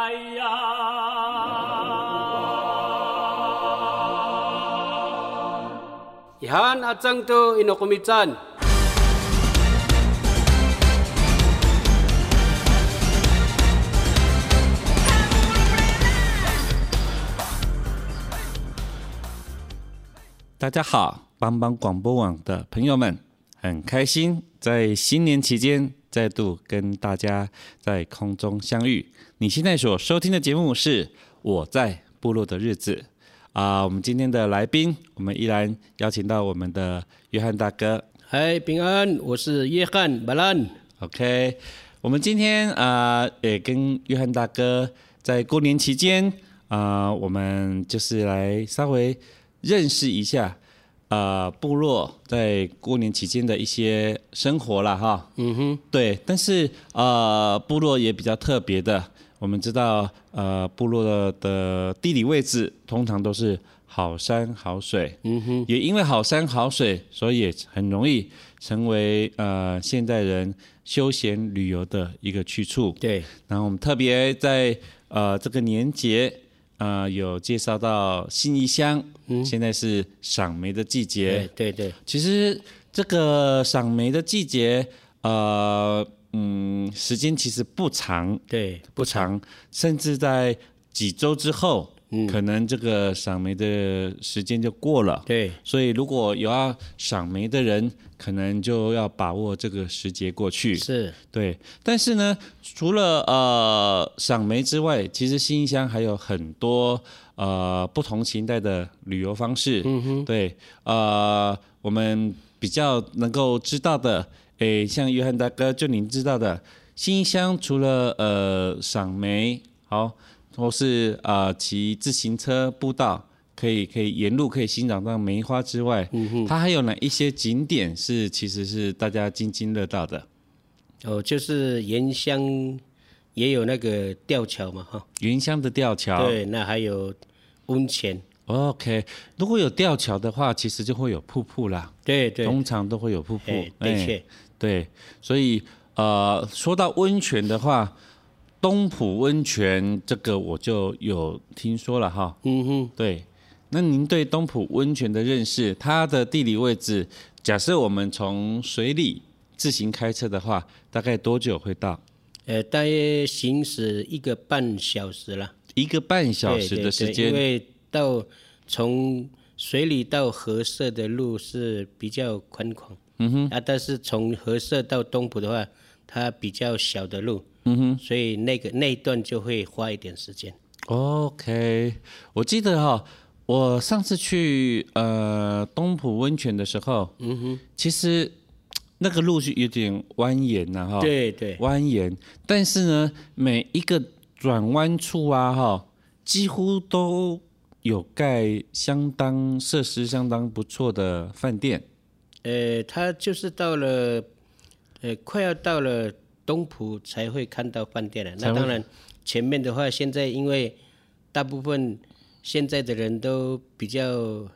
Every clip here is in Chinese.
大家好，帮帮广播网的朋友们，很开心在新年期间再度跟大家在空中相遇。你现在所收听的节目是《我在部落的日子》啊，我们今天的来宾，我们依然邀请到我们的约翰大哥。嗨，平安，我是约翰巴兰。OK，我们今天啊，也跟约翰大哥在过年期间啊，我们就是来稍微认识一下啊，部落在过年期间的一些生活了哈。嗯哼，对，但是啊，部落也比较特别的。我们知道，呃，部落的的地理位置通常都是好山好水，嗯哼，也因为好山好水，所以也很容易成为呃现代人休闲旅游的一个去处。对，然后我们特别在呃这个年节，呃有介绍到新义乡，嗯，现在是赏梅的季节。对对对，其实这个赏梅的季节，呃。嗯，时间其实不长，对，不长，甚至在几周之后，嗯，可能这个赏梅的时间就过了，对，所以如果有要赏梅的人，可能就要把握这个时节过去，是。对。但是呢，除了呃赏梅之外，其实新乡还有很多呃不同形态的旅游方式，嗯哼，对，呃，我们比较能够知道的。诶，像约翰大哥，就您知道的，新乡除了呃赏梅，好，或是啊骑、呃、自行车步道，可以可以沿路可以欣赏到梅花之外，它还有哪一些景点是其实是大家津津乐道的？哦，就是原乡也有那个吊桥嘛，哈，原乡的吊桥，对，那还有温泉。OK，如果有吊桥的话，其实就会有瀑布啦。对对，通常都会有瀑布，的确。对，所以呃，说到温泉的话，东浦温泉这个我就有听说了哈。嗯哼，对。那您对东浦温泉的认识，它的地理位置，假设我们从水里自行开车的话，大概多久会到？呃，大约行驶一个半小时了。一个半小时的时间，因为到从水里到河社的路是比较宽广。嗯哼，啊，但是从河社到东埔的话，它比较小的路，嗯哼，所以那个那一段就会花一点时间。OK，我记得哈、哦，我上次去呃东埔温泉的时候，嗯哼，其实那个路是有点蜿蜒呐，哈，对对，蜿蜒，但是呢，每一个转弯处啊，哈，几乎都有盖相当设施相当不错的饭店。呃，他就是到了，呃，快要到了东浦才会看到饭店了。那当然，前面的话，现在因为大部分现在的人都比较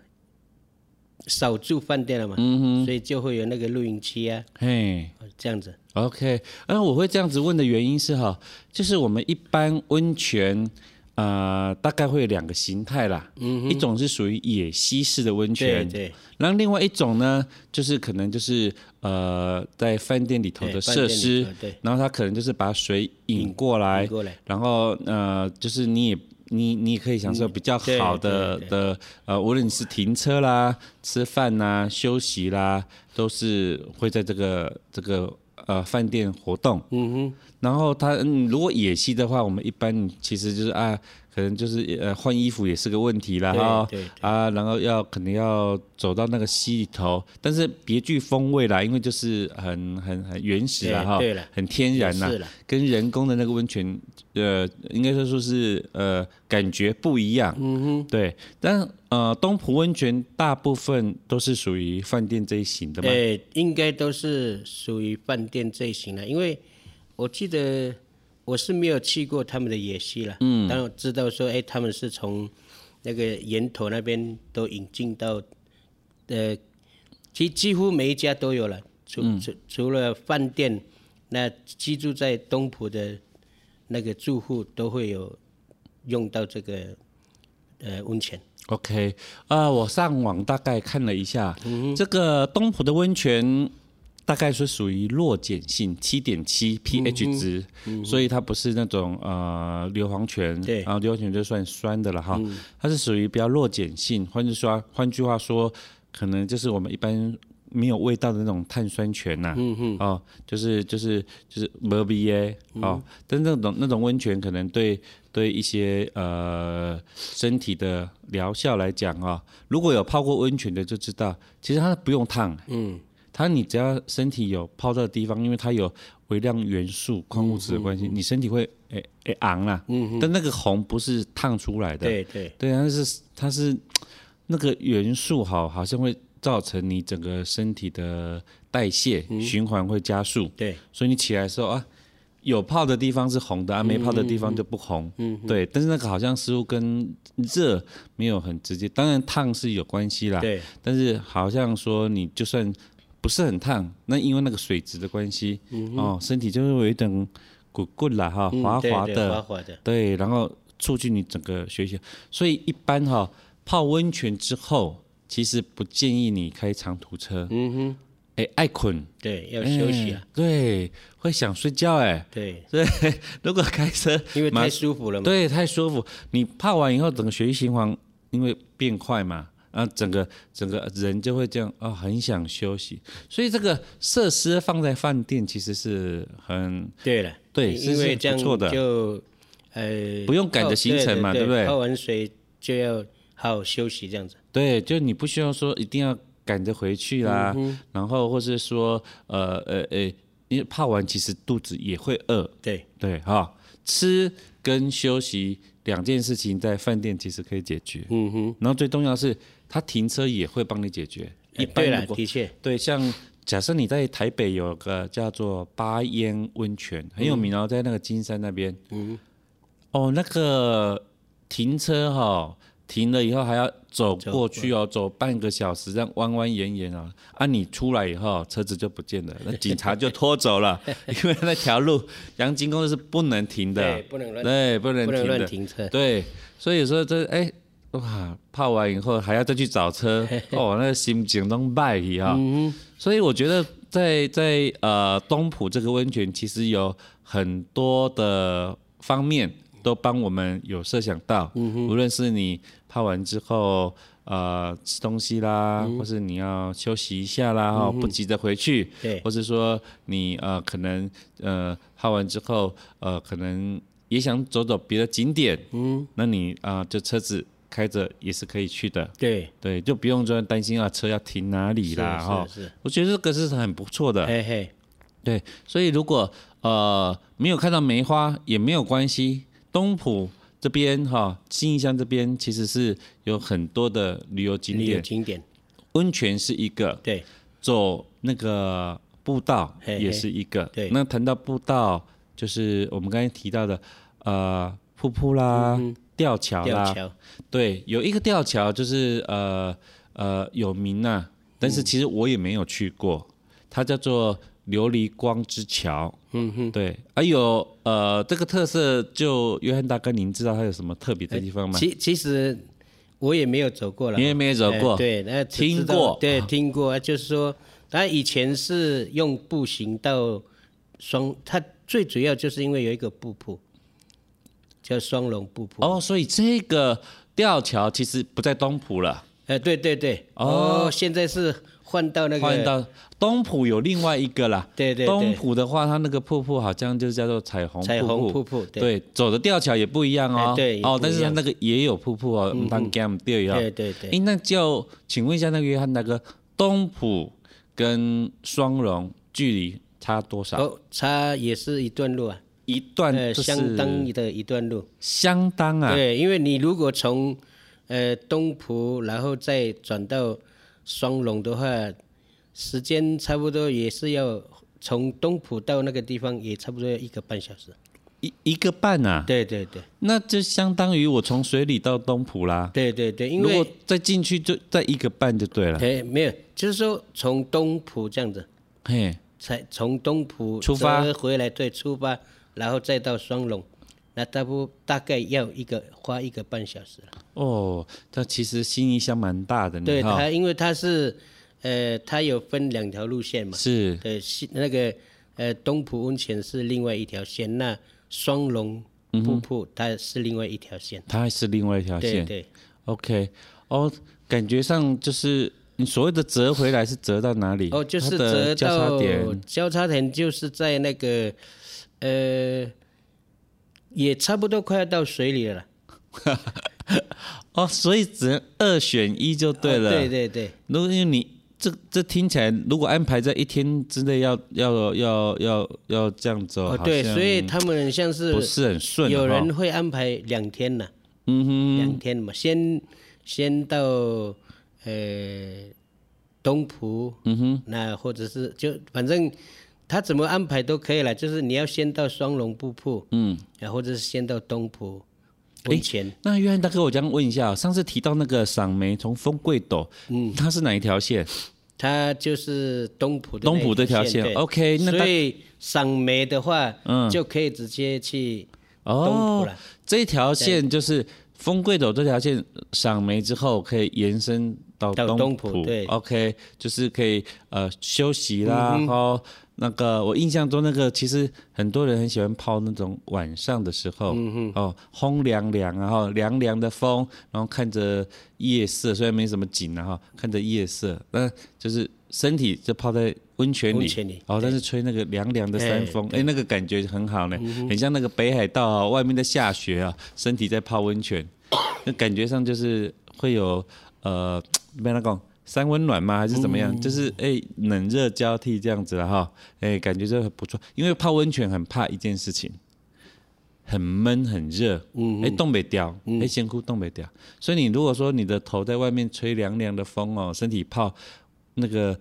少住饭店了嘛，嗯，所以就会有那个露营区啊，嘿，这样子。OK，那我会这样子问的原因是哈，就是我们一般温泉。呃，大概会有两个形态啦，嗯，一种是属于野溪式的温泉，对，对，然后另外一种呢，就是可能就是呃，在饭店里头的设施，对，然后它可能就是把水引过来，引过来，然后呃，就是你也你你也可以享受比较好的的呃，无论你是停车啦、吃饭啦、休息啦，都是会在这个这个呃饭店活动，嗯哼。然后他嗯，如果野溪的话，我们一般其实就是啊。可能就是呃换衣服也是个问题啦哈。啊，然后要可能要走到那个溪里头，但是别具风味啦，因为就是很很很原始啦哈，很天然呐，跟人工的那个温泉呃应该说说是呃感觉不一样，嗯哼，对，但呃东埔温泉大部分都是属于饭店这一型的嘛，对，应该都是属于饭店这一型的，因为我记得。我是没有去过他们的野溪了，嗯，但我知道说，哎，他们是从那个源头那边都引进到，呃，几几乎每一家都有了，除除、嗯、除了饭店，那居住在东浦的那个住户都会有用到这个呃温泉。OK，啊、呃，我上网大概看了一下，嗯、这个东浦的温泉。大概是属于弱碱性七点七 pH 值，嗯嗯、所以它不是那种呃硫磺泉，对。然后硫磺泉就算酸的了哈，嗯、它是属于比较弱碱性，换句说换句话说，可能就是我们一般没有味道的那种碳酸泉呐、啊，嗯嗯哦，就是就是就是没味耶，哦，嗯、但那种那种温泉可能对对一些呃身体的疗效来讲啊、哦，如果有泡过温泉的就知道，其实它不用烫，嗯。它你只要身体有泡到的地方，因为它有微量元素、矿物质的关系，你身体会诶诶昂啦。嗯嗯。但那个红不是烫出来的。对对。对，它是它是那个元素好，好像会造成你整个身体的代谢、嗯、循环会加速。对。所以你起来的时候啊，有泡的地方是红的，啊没泡的地方就不红。嗯。对，但是那个好像似乎跟热没有很直接，当然烫是有关系啦。对。但是好像说你就算。不是很烫，那因为那个水质的关系，嗯、哦，身体就会有一点滚滚啦哈，滑滑的，嗯、对，对，滑滑的，对，然后促进你整个学习。所以一般哈、哦、泡温泉之后，其实不建议你开长途车。嗯哼，哎，爱困，对，要休息啊。对，会想睡觉哎。对，对，如果开车，因为太舒服了嘛。对，太舒服。你泡完以后，整个血液循环因为变快嘛。啊，整个整个人就会这样啊、哦，很想休息，所以这个设施放在饭店其实是很对了，对，因为这样就呃不用赶着行程嘛，对，对，对，对不对？泡完水就要好好休息，这样子。对，就你不需要说一定要赶着回去啦，嗯、然后或是说呃呃呃，因为泡完其实肚子也会饿，对对哈、哦，吃跟休息两件事情在饭店其实可以解决，嗯哼，然后最重要的是。他停车也会帮你解决，一般的确，对，像假设你在台北有个叫做八烟温泉，很有名哦，在那个金山那边，嗯，哦，那个停车哈，停了以后还要走过去哦，走半个小时，这样弯弯延延啊，啊，你出来以后车子就不见了，那警察就拖走了，因为那条路阳金公是不能停的，对，不能乱，对，不能停的，停车，对，所以说这哎。哇，泡完以后还要再去找车，哦，那个心情都败去哈。嗯、所以我觉得在在呃东浦这个温泉，其实有很多的方面都帮我们有设想到。嗯、无论是你泡完之后呃吃东西啦，嗯、或是你要休息一下啦，不急着回去。对。或是说你呃可能呃泡完之后呃可能也想走走别的景点。嗯。那你啊、呃、就车子。开着也是可以去的，对。对，就不用说担心啊，车要停哪里啦哈。是，是，我觉得这个是很不错的，嘿嘿。对，所以如果呃没有看到梅花也没有关系，东埔这边哈，新义乡这边其实是有很多的旅游景点，景点，温泉是一个，对，走那个步道也是一个，对。那谈到步道，就是我们刚才提到的呃瀑布啦。嗯吊桥啦，桥。对，有一个吊桥就是呃呃有名呐、啊，但是其实我也没有去过，嗯、它叫做琉璃光之桥。嗯哼，对，还有呃这个特色，就约翰大哥，您知道它有什么特别的地方吗？其其实我也没有走过了，你也没有走过，对，那听过，对，听过，就是说，他以前是用步行到双，它最主要就是因为有一个瀑布。叫双龙瀑布哦，所以这个吊桥其实不在东浦了。呃，对对对，哦，现在是换到那个换到东浦有另外一个啦。对对对，东浦的话，它那个瀑布好像就叫做彩虹彩虹瀑布，对，走的吊桥也不一样哦。对，哦，但是它那个也有瀑布哦，当 gam 对对对对。哎，那就请问一下，那个约翰大哥，东浦跟双龙距离差多少？哦，差也是一段路啊，一段，呃，相当的一段路，相当啊。对，因为你如果从呃，东浦，然后再转到双龙的话，时间差不多也是要从东浦到那个地方，也差不多要一个半小时。一一个半啊？对对对。那就相当于我从水里到东浦啦。对对对，因为如果再进去就再一个半就对了。对，没有，就是说从东浦这样子，嘿，才从东浦出发回来，对，出发，然后再到双龙。那大不大概要一个花一个半小时了。哦，它其实新义乡蛮大的。对它，因为它是，呃，它有分两条路线嘛。是。对，那个呃东浦温泉是另外一条线，那双龙瀑布它是另外一条线。它还是另外一条线。对对。OK，哦，感觉上就是你所谓的折回来是折到哪里？哦，就是折到交叉点。交叉点就是在那个，呃。也差不多快要到水里了，哦，所以只能二选一就对了。哦、对对对，如果因为你这这听起来，如果安排在一天之内要要要要要这样走，哦，对，所以他们像是不是很顺，有人会安排两天呢，嗯哼，两天嘛，先先到呃东埔，嗯哼，那或者是就反正。他怎么安排都可以了，就是你要先到双龙瀑布，嗯，然后或者是先到东埔温泉。那约翰大哥，我这样问一下，上次提到那个赏梅从风柜斗，嗯，它是哪一条线？它就是东埔东埔这条线。OK，那所以赏梅的话，嗯，就可以直接去东埔了。这条线就是风柜斗这条线，赏梅之后可以延伸到东埔。对，OK，就是可以呃休息啦，然后。那个我印象中，那个其实很多人很喜欢泡那种晚上的时候，嗯、哦，风凉凉，然后凉凉的风，然后看着夜色，虽然没什么景然后，看着夜色，那就是身体就泡在温泉里，哦，但是吹那个凉凉的山风，哎，那个感觉很好呢，嗯、很像那个北海道啊，外面在下雪啊，身体在泡温泉，那感觉上就是会有呃，没那讲。三温暖吗？还是怎么样？嗯、就是哎、欸，冷热交替这样子了哈。哎、欸，感觉就很不错。因为泡温泉很怕一件事情，很闷很热。嗯。哎、欸，冻北掉。哎，先哭冻北掉。所以你如果说你的头在外面吹凉凉的风哦，身体泡那个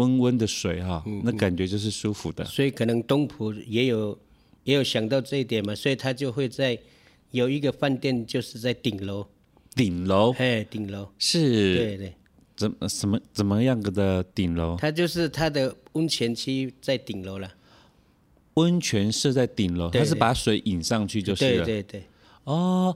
温温的水哈，嗯、那感觉就是舒服的。所以可能东浦也有也有想到这一点嘛，所以他就会在有一个饭店，就是在顶楼。顶楼。哎，顶楼。是。对对。怎么什么怎么样个的顶楼？它就是它的温泉区在顶楼了。温泉是在顶楼，它是把水引上去就是了。对对对。哦，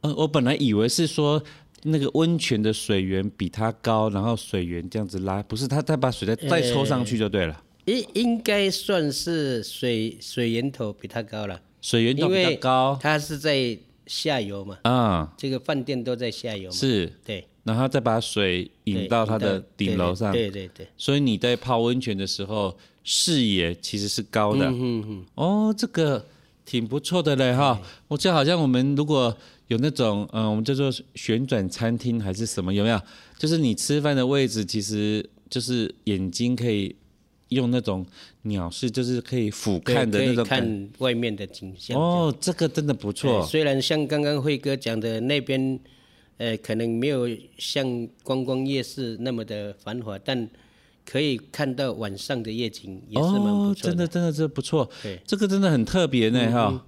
呃，我本来以为是说那个温泉的水源比它高，然后水源这样子拉，不是，它再把水再再抽上去就对了。应应该算是水水源头比它高了。水源头比它高，它是在下游嘛。啊。这个饭店都在下游嘛。是。对。然后再把水引到它的顶楼上，对对对。所以你在泡温泉的时候，视野其实是高的。嗯嗯。哦，这个挺不错的嘞哈。我觉得好像我们如果有那种，嗯，我们叫做旋转餐厅还是什么，有没有？就是你吃饭的位置，其实就是眼睛可以用那种鸟视，就是可以俯瞰的那种看外面的景象。哦，这个真的不错。虽然像刚刚辉哥讲的那边。呃，可能没有像观光夜市那么的繁华，但可以看到晚上的夜景，也是蛮不错的。哦，真的，真的，这不错。对，这个真的很特别呢，哈。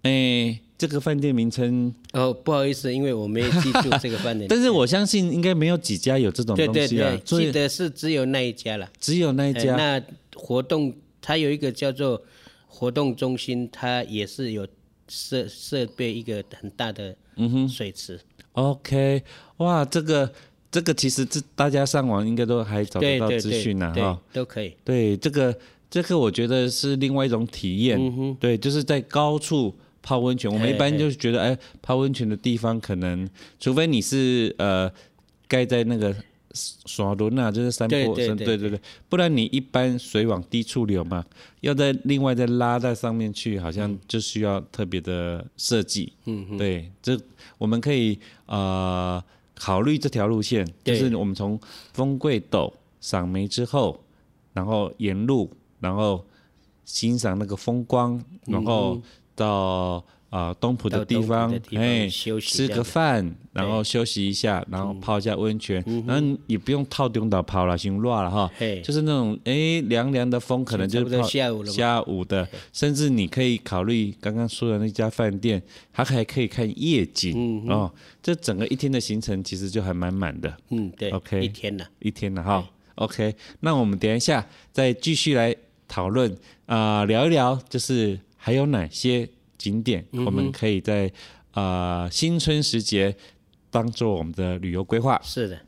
哎，这个饭店名称哦，不好意思，因为我没有记住这个饭店。但是我相信应该没有几家有这种东西啊。对对对，记得是只有那一家了。只有那一家。那活动，它有一个叫做活动中心，它也是有设设备一个很大的嗯哼水池。嗯 OK，哇，这个这个其实这大家上网应该都还找得到资讯呢，哈，都可以。对，这个这个我觉得是另外一种体验，嗯、哼对，就是在高处泡温泉。我们一般就是觉得，哎，泡温泉的地方可能，除非你是呃盖在那个刷轮啊，就是山坡上，对对对，不然你一般水往低处流嘛，要在另外再拉在上面去，好像就需要特别的设计。嗯嗯，对，这我们可以呃考虑这条路线，就是我们从风柜斗赏梅之后，然后沿路，然后欣赏那个风光，然后到。啊，东浦的地方，哎，吃个饭，然后休息一下，然后泡一下温泉，然后也不用套东岛泡了，行乱了哈，就是那种哎凉凉的风，可能就是泡下午下午的，甚至你可以考虑刚刚说的那家饭店，它还可以看夜景哦。这整个一天的行程其实就还蛮满的。嗯，对，OK，一天了，一天了哈，OK，那我们等一下再继续来讨论啊，聊一聊，就是还有哪些景点我们可以在啊新春时节当做我们的旅游规划？是的。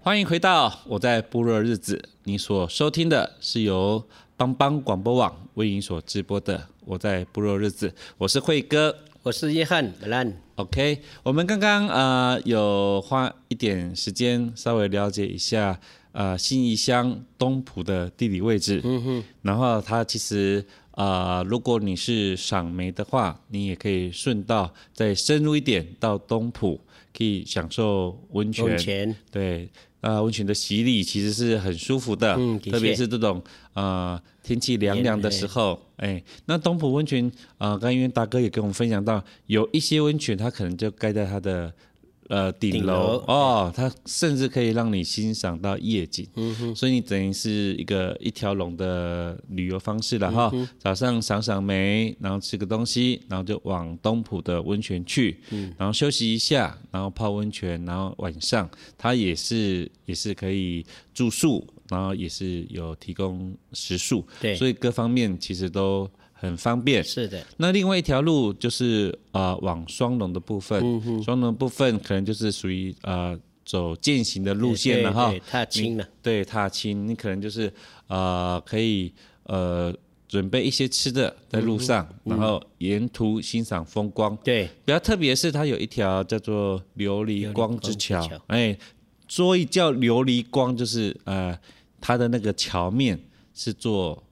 欢迎回到我在部落日子你所收听的是由邦邦广播网为您所直播的我在部落日子我是惠哥。我是约翰 OK，我们刚刚呃有花一点时间稍微了解一下呃信义乡东埔的地理位置。嗯哼，然后它其实呃如果你是赏梅的话，你也可以顺道再深入一点到东埔，可以享受温泉。温泉对。呃，温泉的洗礼其实是很舒服的，嗯、特别是这种呃天气凉凉的时候，哎，那东浦温泉啊，刚、呃、因为大哥也跟我们分享到，有一些温泉它可能就盖在它的。呃，顶楼。哦，它甚至可以让你欣赏到夜景，嗯哼，所以你等于是一个一条龙的旅游方式了哈。嗯、早上赏赏梅，然后吃个东西，然后就往东浦的温泉去，嗯，然后休息一下，然后泡温泉，然后晚上它也是也是可以住宿，然后也是有提供食宿，对，所以各方面其实都。很方便，是的。那另外一条路就是呃往双龙的部分，双龙、嗯、部分可能就是属于呃走践行的路线了哈。踏青了，对，踏青，你可能就是呃可以呃准备一些吃的在路上，嗯、然后沿途欣赏风光。对，比较特别是它有一条叫做琉璃光之桥，哎，所以叫琉璃光就是呃它的那个桥面是做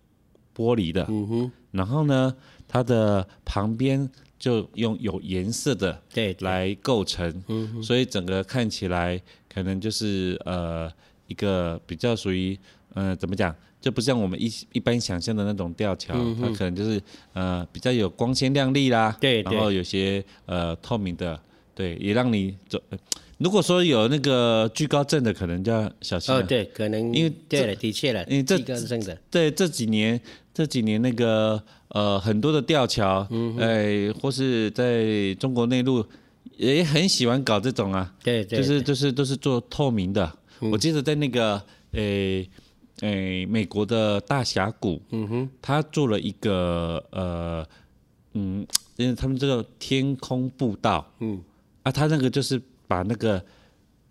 玻璃的。嗯哼。然后呢，它的旁边就用有颜色的对来构成，嗯，所以整个看起来可能就是呃一个比较属于呃怎么讲，就不像我们一一般想象的那种吊桥，嗯、它可能就是呃比较有光鲜亮丽啦，对，然后有些呃透明的，对，也让你走。如果说有那个惧高症的，可能就要小心了。哦，对，可能因为对了，的确了，因为这惧高症的，对这几年。这几年那个呃很多的吊桥，哎、嗯哼呃，或是在中国内陆也很喜欢搞这种啊，对，对，对，就是就是都是做透明的。嗯、我记得在那个诶诶美国的大峡谷，嗯哼，他做了一个呃嗯，因为他们这个天空步道，嗯，啊，他那个就是把那个。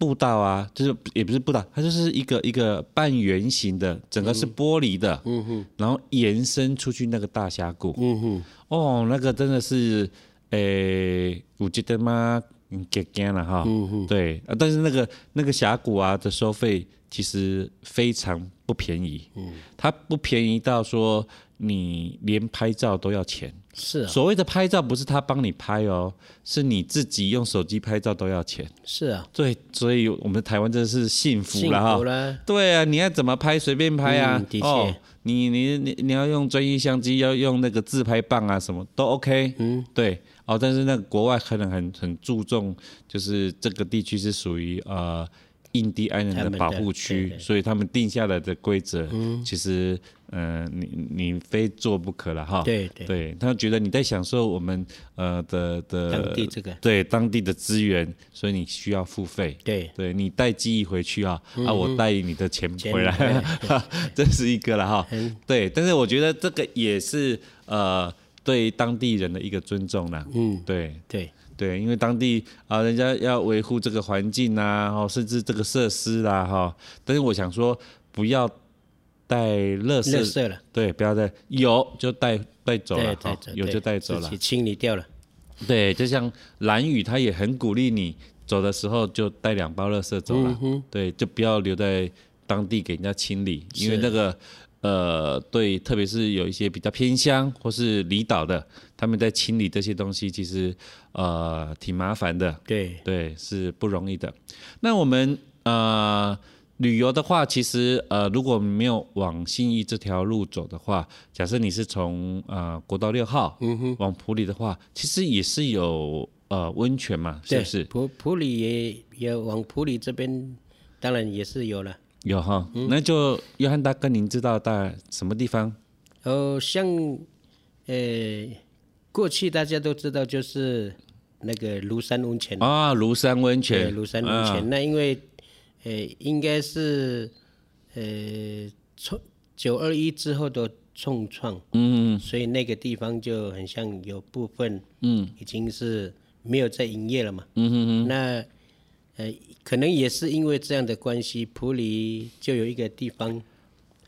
步道啊，就是也不是步道，它就是一个一个半圆形的，整个是玻璃的，嗯哼，然后延伸出去那个大峡谷，嗯哼，哦，那个真的是，诶、欸，我觉得嘛，嗯，给干了哈，嗯哼，对，啊，但是那个那个峡谷啊的收费其实非常不便宜，嗯，它不便宜到说你连拍照都要钱。是、啊，所谓的拍照不是他帮你拍哦，是你自己用手机拍照都要钱。是啊，对，所以我们台湾真的是幸福了哈。了对啊，你要怎么拍随便拍啊。嗯、的确，哦、你你你你要用专业相机，要用那个自拍棒啊，什么都 OK。嗯，对。哦，但是那个国外可能很很注重，就是这个地区是属于呃。印第安人的保护区，所以他们定下来的规则，嗯、其实，呃，你你非做不可了哈。对对，对，他觉得你在享受我们呃的的当地这个对当地的资源，所以你需要付费。对对，你带记忆回去啊，嗯、啊，我带你的钱回来，这是一个了哈。嗯、对，但是我觉得这个也是呃对当地人的一个尊重啦。嗯，对对。对，因为当地啊，人家要维护这个环境啊，哦，甚至这个设施啦，哈。但是我想说，不要带垃圾，垃圾了，对，不要带，有就带带走了，哈，有就带走了，清理掉了。对，就像蓝宇，他也很鼓励你走的时候就带两包垃圾走了，嗯、对，就不要留在当地给人家清理，因为那个。呃，对，特别是有一些比较偏乡或是离岛的，他们在清理这些东西，其实呃挺麻烦的。对对，是不容易的。那我们呃旅游的话，其实呃如果没有往信义这条路走的话，假设你是从呃国道六号嗯哼往普里的话，其实也是有呃温泉嘛，是不是？普普里也也往普里这边，当然也是有了。有哈，嗯、那就约翰大哥，您知道在什么地方？哦，像，呃，过去大家都知道就是那个庐山温泉啊，庐山温泉，庐山温泉。啊、那因为，呃，应该是，呃，从九二一之后的重创，嗯，所以那个地方就很像有部分，嗯，已经是没有在营业了嘛，嗯哼哼，那。呃，可能也是因为这样的关系，普里就有一个地方，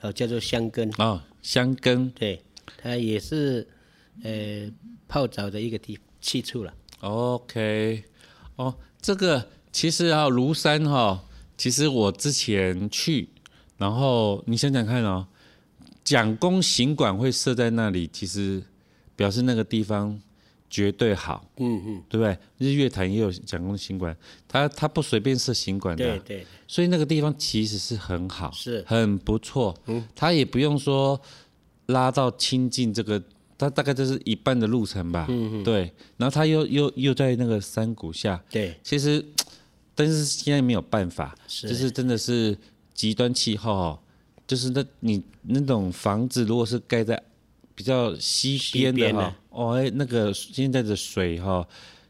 哦，叫做香根。哦，香根，对，它也是呃泡澡的一个地去处了。OK，哦，这个其实啊，庐山哈、哦，其实我之前去，然后你想想看哦，蒋公行馆会设在那里，其实表示那个地方绝对好，嗯嗯，对不对？日月潭也有蒋公行馆，他他不随便设行馆的，对对，所以那个地方其实是很好，是。很不错，嗯，他也不用说拉到清近这个。它大概就是一半的路程吧，嗯嗯，对，然后它又又又在那个山谷下，对，其实，但是现在没有办法，是。就是真的是极端气候，就是那你那种房子如果是盖在比较西边的哈，哦哎，那个现在的水哈，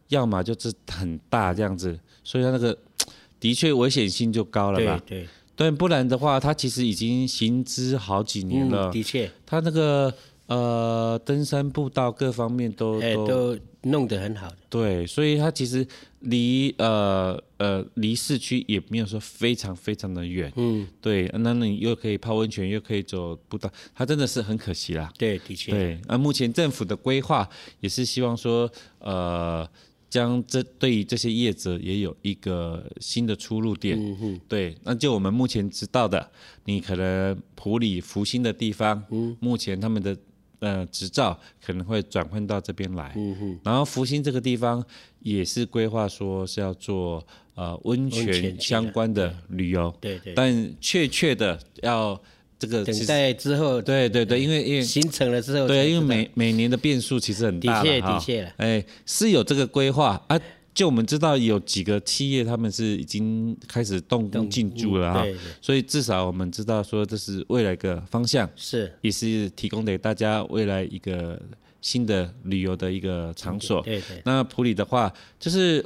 要么就是很大这样子，所以它那个 的确危险性就高了吧，对对，对，不然的话，它其实已经行之好几年了，嗯、的确，它那个。呃，登山步道各方面都都，都弄得很好的。对，所以它其实离呃呃离市区也没有说非常非常的远。嗯，对，那你又可以泡温泉，又可以走步道，它真的是很可惜啦。对，的确。对，那目前政府的规划也是希望说，呃，将这对于这些业者也有一个新的出入点。嗯哼。对，那就我们目前知道的，你可能普里福星的地方，嗯，目前他们的。呃，执照可能会转换到这边来，嗯，然后福星这个地方也是规划说是要做呃温泉相关的旅游，对对，但确切的要这个等待之后，对对对，因为因为形成了之后，对，因为每每年的变数其实很大的确的确，哎，是有这个规划啊。就我们知道有几个企业，他们是已经开始动工进驻了哈，所以至少我们知道说这是未来的方向，是也是提供给大家未来一个新的旅游的一个场所。对对。那普里的话，就是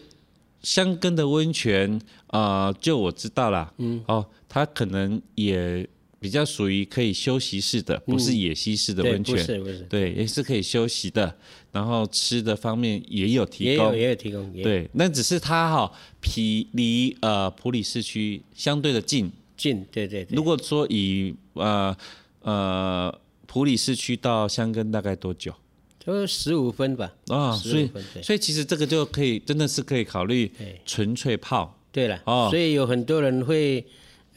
香根的温泉啊、呃，就我知道啦，嗯，哦，它可能也。比较属于可以休息式的，不是野溪式的温泉，嗯、不是不是，对，也是可以休息的。然后吃的方面也有提供，也有，也有提供，对，那只是它哈，皮离呃普里市区相对的近，近，对对对。如果说以呃呃普里市区到香根大概多久？就十五分吧。啊、哦，所以所以其实这个就可以，真的是可以考虑纯粹泡。对了，哦，所以有很多人会。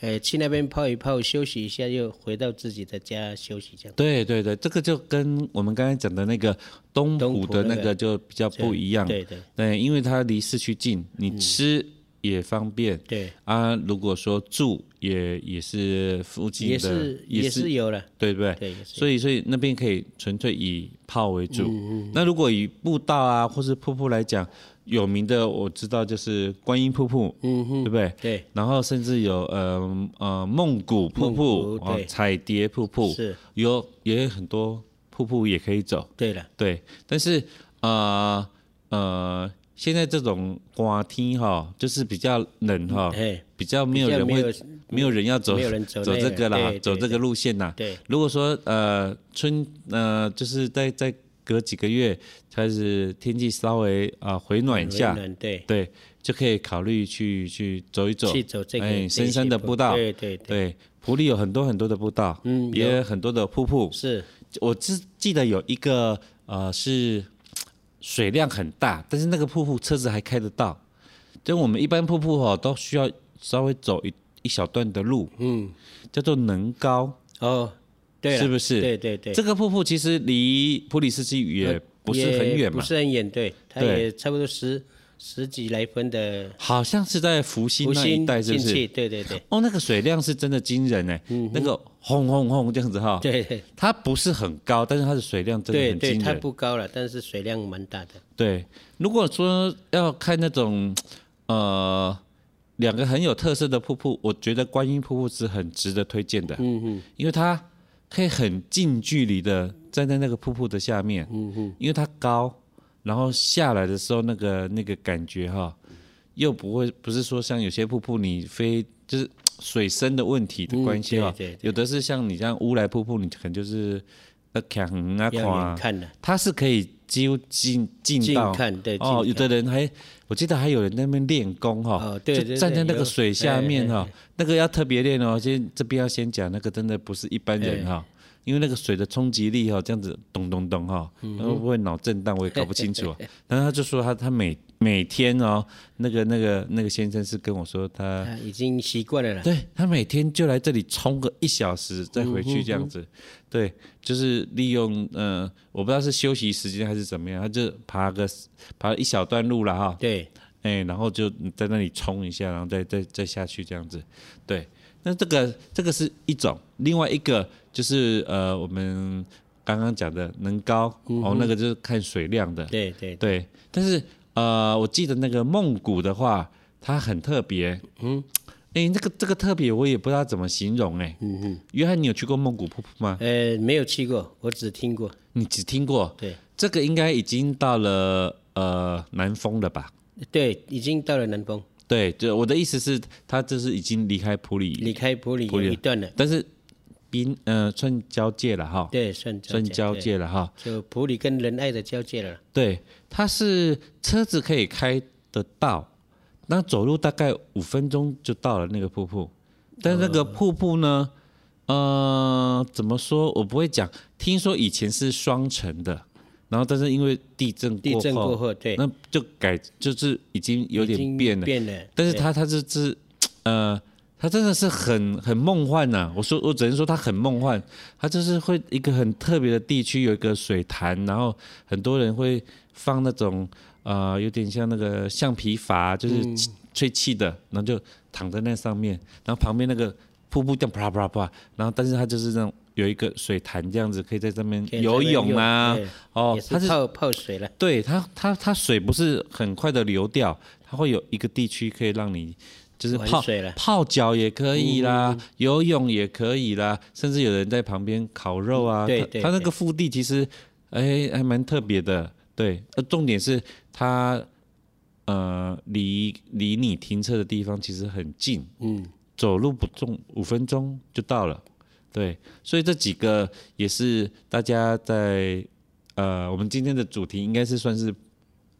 呃，去那边泡一泡，休息一下，又回到自己的家休息这样。对对对，这个就跟我们刚才讲的那个东浦的那个就比较不一样。对对对，因为它离市区近，你吃也方便。对啊，如果说住也也是附近的，也是也是有了，对不对？对，所以所以那边可以纯粹以泡为主。那如果以步道啊或是瀑布来讲。有名的我知道就是观音瀑布，嗯哼，对不对？对。然后甚至有呃呃梦谷瀑布，哦彩蝶瀑布，是，有也有很多瀑布也可以走。对了，对。但是呃呃，现在这种刮天哈，就是比较冷哈，比较没有人会，没有人要走，走这个啦，走这个路线呐。对。如果说呃春呃就是在在。隔几个月开始天气稍微啊、呃、回暖一下，对。对，就可以考虑去去走一走，去走这个哎深山的步道，对对对，对，埔里有很多很多的步道，嗯，也有很多的瀑布，是，我只记得有一个呃是水量很大，但是那个瀑布车子还开得到，就我们一般瀑布哈都需要稍微走一一小段的路，嗯，叫做能高。哦。对是不是？对对对，这个瀑布其实离普里斯基也不是很远嘛，不是很远，对，它也差不多十十几来分的，好像是在福星那一带，是不是？对对对。哦，那个水量是真的惊人哎，嗯、那个轰轰轰这样子哈。对。它不是很高，但是它的水量真的很惊人。对对，它不高了，但是水量蛮大的。对，如果说要看那种呃两个很有特色的瀑布，我觉得观音瀑布是很值得推荐的。嗯嗯，因为它。可以很近距离的站在那个瀑布的下面，因为它高，然后下来的时候那个那个感觉哈，又不会不是说像有些瀑布你飞就是水深的问题的关系哈，有的是像你这样乌来瀑布，你可能就是呃看很啊看，它是可以几乎近近近到看对哦，有的人还我记得还有人在那边练功哈，就站在那个水下面哈那个要特别练哦。先这边要先讲，那个真的不是一般人哈。因为那个水的冲击力哈，这样子咚咚咚哈，然后会不会脑震荡，我也搞不清楚。然后他就说他他每每天哦，那个那个那个先生是跟我说他，啊已经习惯了啦。对他每天就来这里冲个一小时，再回去这样子。对，就是利用呃，我不知道是休息时间还是怎么样，他就爬个爬一小段路了哈。对，哎，然后就在那里冲一下，然后再再再下去这样子。对，那这个这个是一种，另外一个就是呃，我们刚刚讲的能高、哦，那个就是看水量的。对对对，但是呃，我记得那个梦谷的话，它很特别。嗯，哎，那个这个特别，我也不知道怎么形容哎。嗯嗯。约翰，你有去过梦谷瀑布吗？呃，没有去过，我只听过。你只听过？对这个应该已经到了呃南丰了吧？对，已经到了南丰，对，就我的意思是，它就是已经离开普里，离开普里埔里有一段了。但是边呃算交界了哈，对，算算交界了哈。就普里跟仁爱的交界了。对，它是车子可以开得到，那走路大概五分钟就到了那个瀑布。但那个瀑布呢，呃，怎么说？我不会讲。听说以前是双层的，然后但是因为地震过后，地震过后，对，那就改就是已经有点变了。变了。但是对它它是是呃，它真的是很很梦幻呐、我说我只能说它很梦幻，它就是会一个很特别的地区，有一个水潭，然后很多人会放那种呃有点像那个橡皮筏，就是吹气的，然后就躺在那上面，然后旁边那个瀑布这样啪啪啪，然后但是它就是那种有一个水潭这样子，可以在上面游泳啊，哦，它是是泡泡水了。对它，它它水不是很快的流掉，它会有一个地区可以让你就是泡泡脚也可以啦，游泳也可以啦，甚至有人在旁边烤肉啊。对对他那个腹地其实哎还蛮特别的，对。呃，重点是它呃离离你停车的地方其实很近，嗯，走路不重五分钟就到了。对，所以这几个也是大家在呃，我们今天的主题应该是算是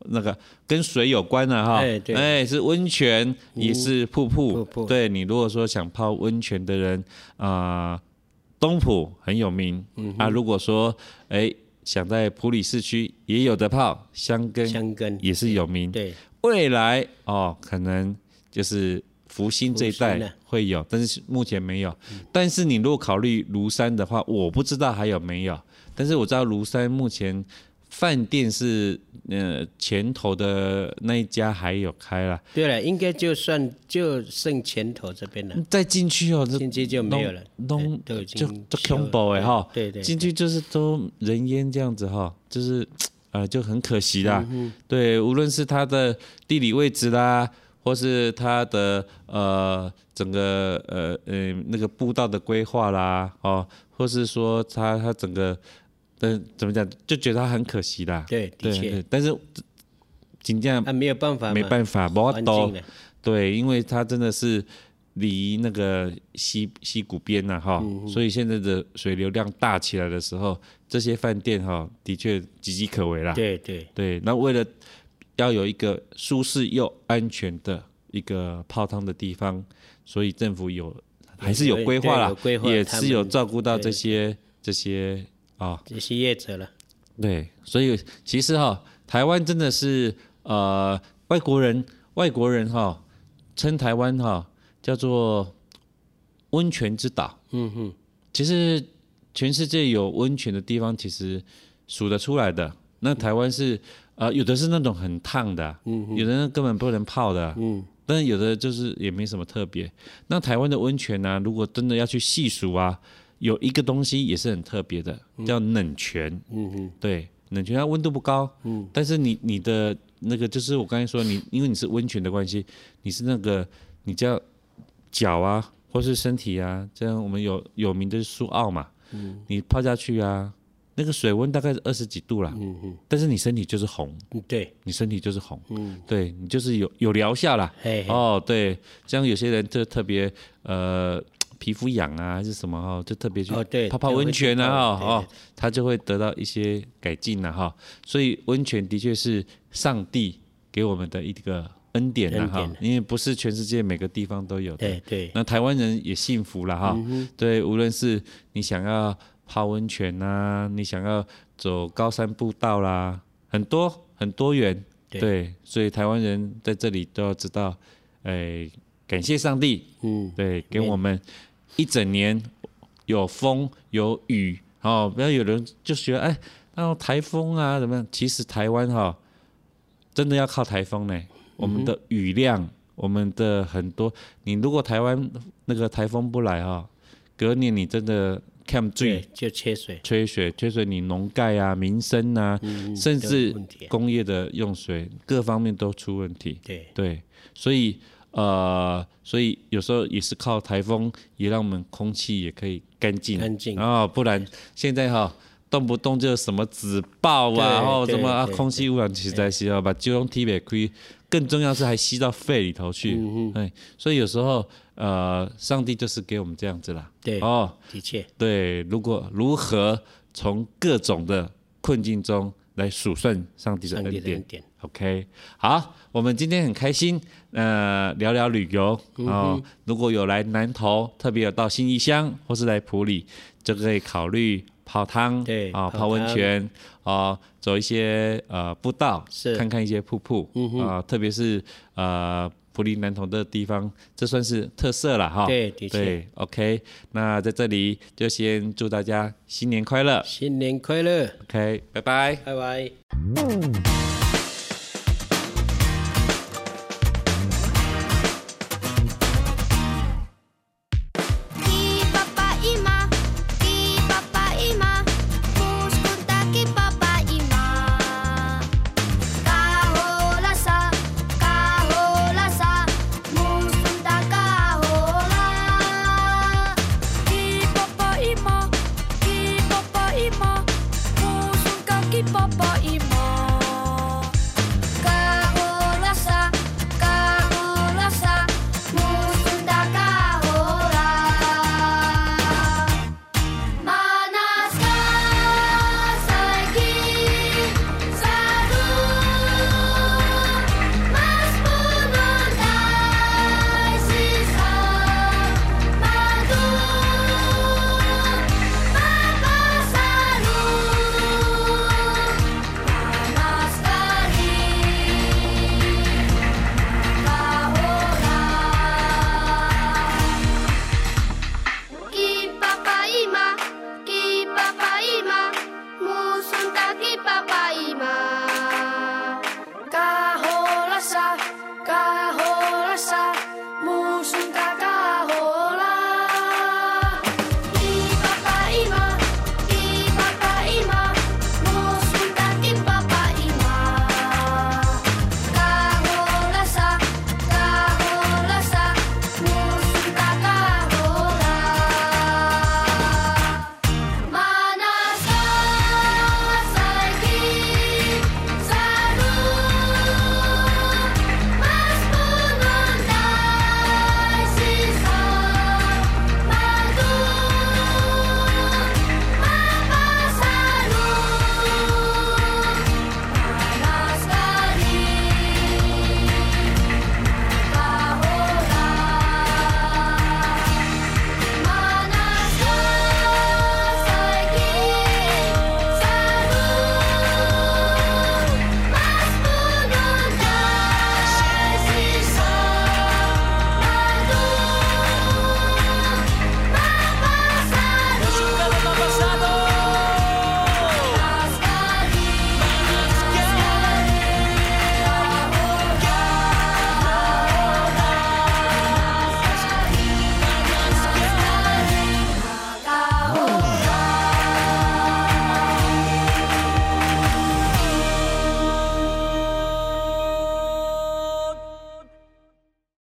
那个跟水有关的哈，哎是温泉，也是瀑布。瀑布对你如果说想泡温泉的人啊、呃东埔很有名、嗯啊。如果说哎想在普里市区也有的泡，香根香根也是有名。对，未来哦，可能就是福星这一带会有，但是目前没有。但是你如果考虑庐山的话，我不知道还有没有。但是我知道庐山目前饭店是呃前头的那一家还有开了，对了，应该就算就剩前头这边了，再进去哦，这进去就没有了，都已就经就恐怖哎哈，对对，进去就是都人烟这样子哈，就是呃就很可惜啦。对，无论是它的地理位置啦，或是它的呃整个呃呃那个步道的规划啦，哦，或是说它它整个的怎么讲，就觉得他很可惜啦。对，的确，，但是尽量啊，没有办法，没办法，不环都境了，对，因为它真的是离那个溪溪谷边呐、哈，所以现在的水流量大起来的时候，这些饭店哈的确岌岌可危啦。对对，对，那为了要有一个舒适又安全的一个泡汤的地方，所以政府有还是有规划啦，也是有照顾到这对些这些啊。这些业者了，对，所以其实哈，台湾真的是呃，外国人外国人哈称台湾哈叫做温泉之岛。嗯哼，其实全世界有温泉的地方，其实数得出来的。那台湾是呃，有的是那种很烫的，嗯，有的人根本不能泡的，嗯，但是有的就是也没什么特别。那台湾的温泉呢、如果真的要去细数啊，有一个东西也是很特别的，叫冷泉。嗯哼，对，冷泉它温度不高，嗯，但是你你的那个就是我刚才说你，因为你是温泉的关系，你是那个你叫脚啊，或是身体啊，这样我们有有名的苏澳嘛，嗯，你泡下去啊，那个水温大概是二十几度啦，嗯哼，但是你身体就是红，嗯对，你身体就是红，嗯，对你就是有有疗效啦，嘿嘿，哦，对，这样有些人就特别呃皮肤痒啊还是什么哈，就特别去泡泡温泉啊哈哦，他就会得到一些改进了哈。所以温泉的确是上帝给我们的一个恩典了哈，因为不是全世界每个地方都有的。对对，那台湾人也幸福了哈。嗯对，无论是你想要泡温泉呐，你想要走高山步道啦，很多很多元。对，对，所以台湾人在这里都要知道，哎，感谢上帝。嗯，对，给我们一整年有风有雨，哦，不要有人就觉得哎，那种台风啊怎么样？其实台湾哈、哦，真的要靠台风呢。我们的雨量，嗯、我们的很多，你如果台湾那个台风不来哈、哦，隔年你真的看不见，就缺水，缺水，缺水，你农盖啊、民生啊，嗯、甚至工业的用水各方面都出问题。对对，所以。呃，所以有时候也是靠台风，也让我们空气也可以干净，干净。啊，不然现在哈、哦、动不动就什么纸爆啊，然后什么啊空气污染，实在是要把旧空气给亏，更重要是还吸到肺里头去，嗯嗯，所以有时候呃，上帝就是给我们这样子啦，对，哦，的确，对，如果如何从各种的困境中来数算上帝的恩典。OK，好，我们今天很开心，呃，聊聊旅游。哦。如果有来南投，特别有到新义乡或是来埔里，就可以考虑泡汤，对啊，泡温泉，啊，走一些呃步道，是。看看一些瀑布，啊，特别是呃埔里南投的地方，这算是特色了哈。对，的确。对，OK，那在这里就先祝大家新年快乐，新年快乐。OK，拜拜，拜拜。